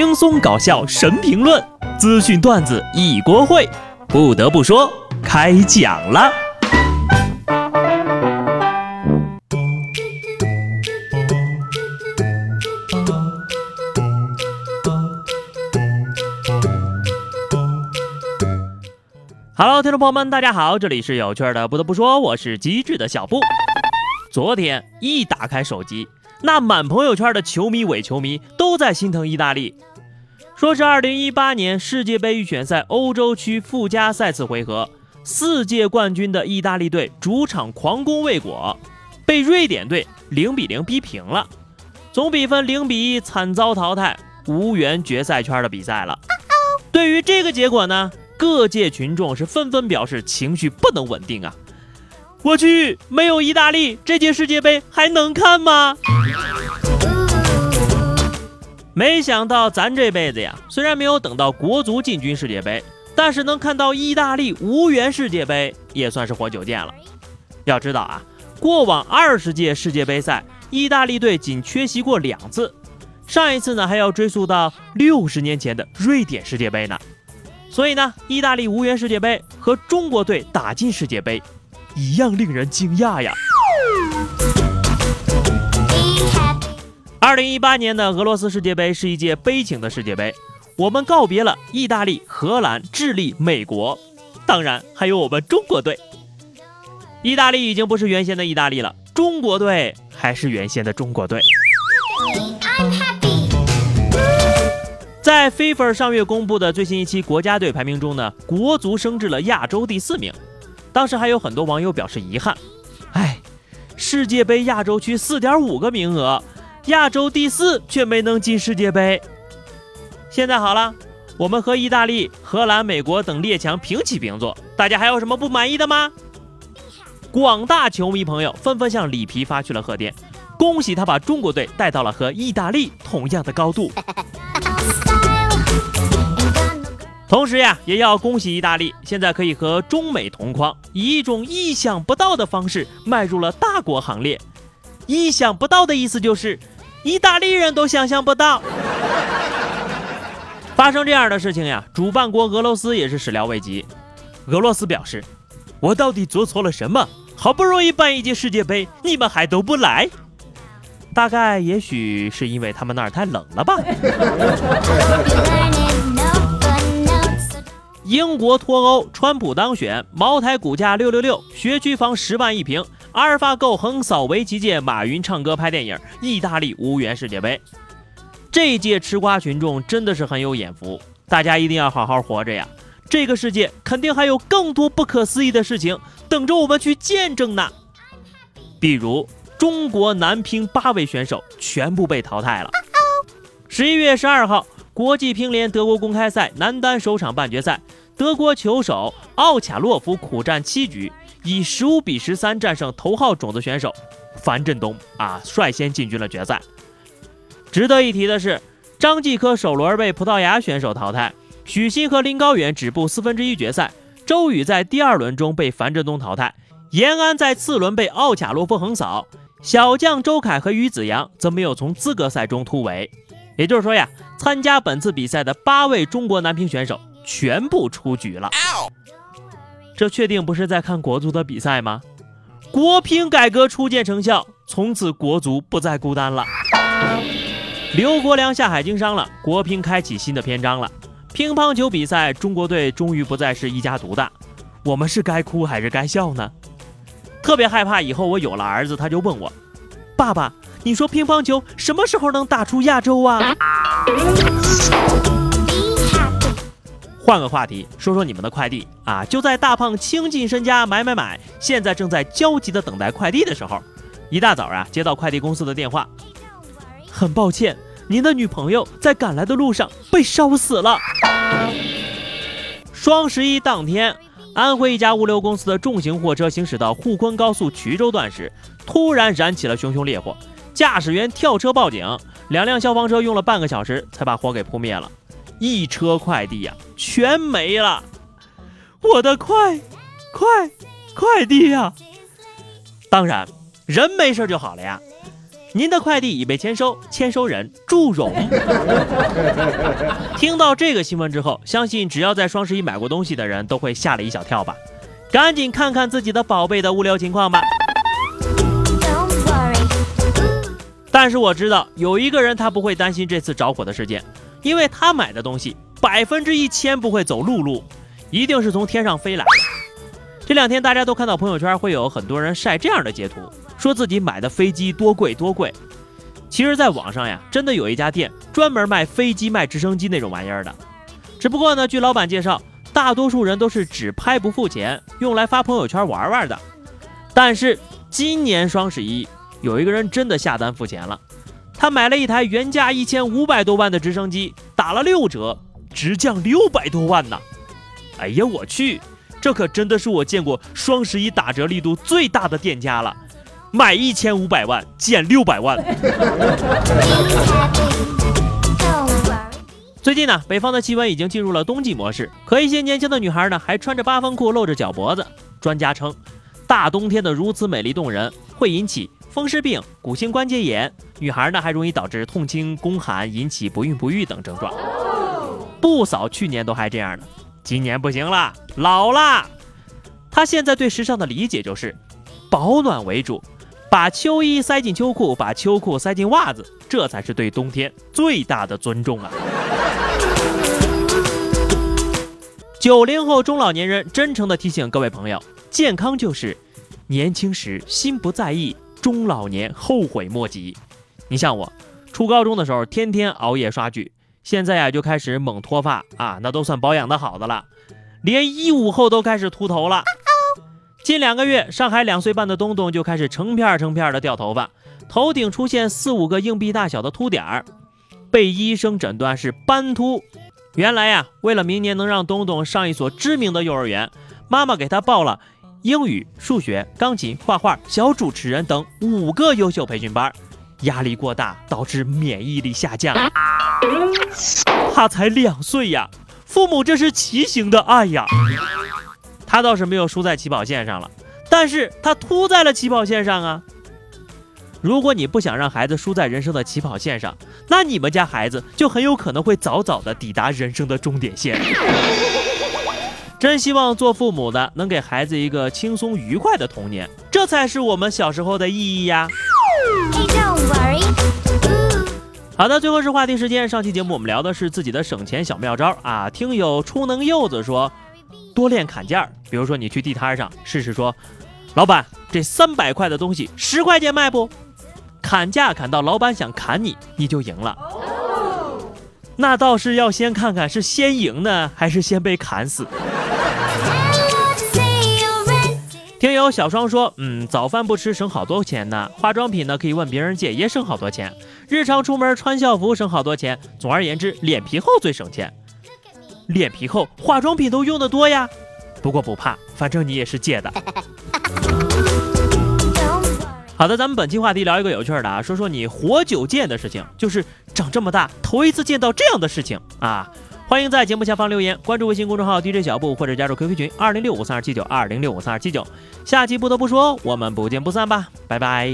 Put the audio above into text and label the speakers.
Speaker 1: 轻松搞笑神评论，资讯段子一锅烩。不得不说，开讲了。Hello，听众朋友们，大家好，这里是有趣的。不得不说，我是机智的小布。昨天一打开手机。那满朋友圈的球迷、伪球迷都在心疼意大利，说是2018年世界杯预选赛欧洲区附加赛次回合，四届冠军的意大利队主场狂攻未果，被瑞典队0比0逼平了，总比分0比1惨遭淘汰，无缘决赛圈的比赛了。对于这个结果呢，各界群众是纷纷表示情绪不能稳定啊。我去，没有意大利，这届世界杯还能看吗？没想到咱这辈子呀，虽然没有等到国足进军世界杯，但是能看到意大利无缘世界杯，也算是活久见了。要知道啊，过往二十届世界杯赛，意大利队仅缺席过两次，上一次呢还要追溯到六十年前的瑞典世界杯呢。所以呢，意大利无缘世界杯和中国队打进世界杯。一样令人惊讶呀！二零一八年的俄罗斯世界杯是一届悲情的世界杯，我们告别了意大利、荷兰、智利、美国，当然还有我们中国队。意大利已经不是原先的意大利了，中国队还是原先的中国队。在 FIFA 上月公布的最新一期国家队排名中呢，国足升至了亚洲第四名。当时还有很多网友表示遗憾，哎，世界杯亚洲区四点五个名额，亚洲第四却没能进世界杯。现在好了，我们和意大利、荷兰、美国等列强平起平坐，大家还有什么不满意的吗？广大球迷朋友纷纷向里皮发去了贺电，恭喜他把中国队带到了和意大利同样的高度。同时呀，也要恭喜意大利，现在可以和中美同框，以一种意想不到的方式迈入了大国行列。意想不到的意思就是，意大利人都想象不到。发生这样的事情呀，主办国俄罗斯也是始料未及。俄罗斯表示：“我到底做错了什么？好不容易办一届世界杯，你们还都不来？大概也许是因为他们那儿太冷了吧。”英国脱欧，川普当选，茅台股价六六六，学区房十万一平，阿尔法狗横扫围棋界，马云唱歌拍电影，意大利无缘世界杯。这届吃瓜群众真的是很有眼福，大家一定要好好活着呀！这个世界肯定还有更多不可思议的事情等着我们去见证呢。比如中国男乒八位选手全部被淘汰了。十一月十二号，国际乒联德国公开赛男单首场半决赛。德国球手奥卡洛夫苦战七局，以十五比十三战胜头号种子选手樊振东啊，率先进军了决赛。值得一提的是，张继科首轮被葡萄牙选手淘汰，许昕和林高远止步四分之一决赛，周宇在第二轮中被樊振东淘汰，延安在次轮被奥卡洛夫横扫，小将周凯和于子洋则没有从资格赛中突围。也就是说呀，参加本次比赛的八位中国男乒选手。全部出局了，这确定不是在看国足的比赛吗？国乒改革初见成效，从此国足不再孤单了。刘国梁下海经商了，国乒开启新的篇章了。乒乓球比赛，中国队终于不再是一家独大，我们是该哭还是该笑呢？特别害怕以后我有了儿子，他就问我：“爸爸，你说乒乓球什么时候能打出亚洲啊？”换个话题，说说你们的快递啊！就在大胖倾尽身家买买买，现在正在焦急的等待快递的时候，一大早啊，接到快递公司的电话，很抱歉，您的女朋友在赶来的路上被烧死了。双十一当天，安徽一家物流公司的重型货车行驶到沪昆高速衢州段时，突然燃起了熊熊烈火，驾驶员跳车报警，两辆消防车用了半个小时才把火给扑灭了。一车快递呀，全没了！我的快快快递呀！当然，人没事就好了呀。您的快递已被签收，签收人祝融。听到这个新闻之后，相信只要在双十一买过东西的人都会吓了一小跳吧？赶紧看看自己的宝贝的物流情况吧。但是我知道有一个人他不会担心这次着火的事件，因为他买的东西百分之一千不会走陆路，一定是从天上飞来的。这两天大家都看到朋友圈会有很多人晒这样的截图。说自己买的飞机多贵多贵，其实，在网上呀，真的有一家店专门卖飞机、卖直升机那种玩意儿的。只不过呢，据老板介绍，大多数人都是只拍不付钱，用来发朋友圈玩玩的。但是今年双十一，有一个人真的下单付钱了，他买了一台原价一千五百多万的直升机，打了六折，直降六百多万呢！哎呀，我去，这可真的是我见过双十一打折力度最大的店家了。买一千五百万减六百万。最近呢，北方的气温已经进入了冬季模式，可一些年轻的女孩呢，还穿着八分裤露着脚脖子。专家称，大冬天的如此美丽动人，会引起风湿病、骨性关节炎，女孩呢还容易导致痛经、宫寒，引起不孕不育等症状。不少去年都还这样呢，今年不行了，老了。她现在对时尚的理解就是保暖为主。把秋衣塞进秋裤，把秋裤塞进袜子，这才是对冬天最大的尊重啊！九零后中老年人真诚的提醒各位朋友：健康就是年轻时心不在意，中老年后悔莫及。你像我，初高中的时候天天熬夜刷剧，现在呀就开始猛脱发啊，那都算保养的好的了，连一五后都开始秃头了。近两个月，上海两岁半的东东就开始成片成片的掉头发，头顶出现四五个硬币大小的秃点儿，被医生诊断是斑秃。原来呀，为了明年能让东东上一所知名的幼儿园，妈妈给他报了英语、数学、钢琴、画画、小主持人等五个优秀培训班。压力过大导致免疫力下降。他才两岁呀，父母这是畸形的爱呀。他倒是没有输在起跑线上了，但是他秃在了起跑线上啊！如果你不想让孩子输在人生的起跑线上，那你们家孩子就很有可能会早早的抵达人生的终点线。真希望做父母的能给孩子一个轻松愉快的童年，这才是我们小时候的意义呀！好的，最后是话题时间。上期节目我们聊的是自己的省钱小妙招啊，听友初能柚子说。多练砍价，比如说你去地摊上试试，说，老板，这三百块的东西十块钱卖不？砍价砍到老板想砍你，你就赢了。那倒是要先看看是先赢呢，还是先被砍死。友小双说，嗯，早饭不吃省好多钱呢，化妆品呢可以问别人借也省好多钱，日常出门穿校服省好多钱，总而言之，脸皮厚最省钱。脸皮厚，化妆品都用的多呀。不过不怕，反正你也是借的。好的，咱们本期话题聊一个有趣的啊，说说你活久见的事情，就是长这么大头一次见到这样的事情啊。欢迎在节目下方留言，关注微信公众号 DJ 小布或者加入 QQ 群二零六五三二七九二零六五三二七九。下期不得不说，我们不见不散吧，拜拜。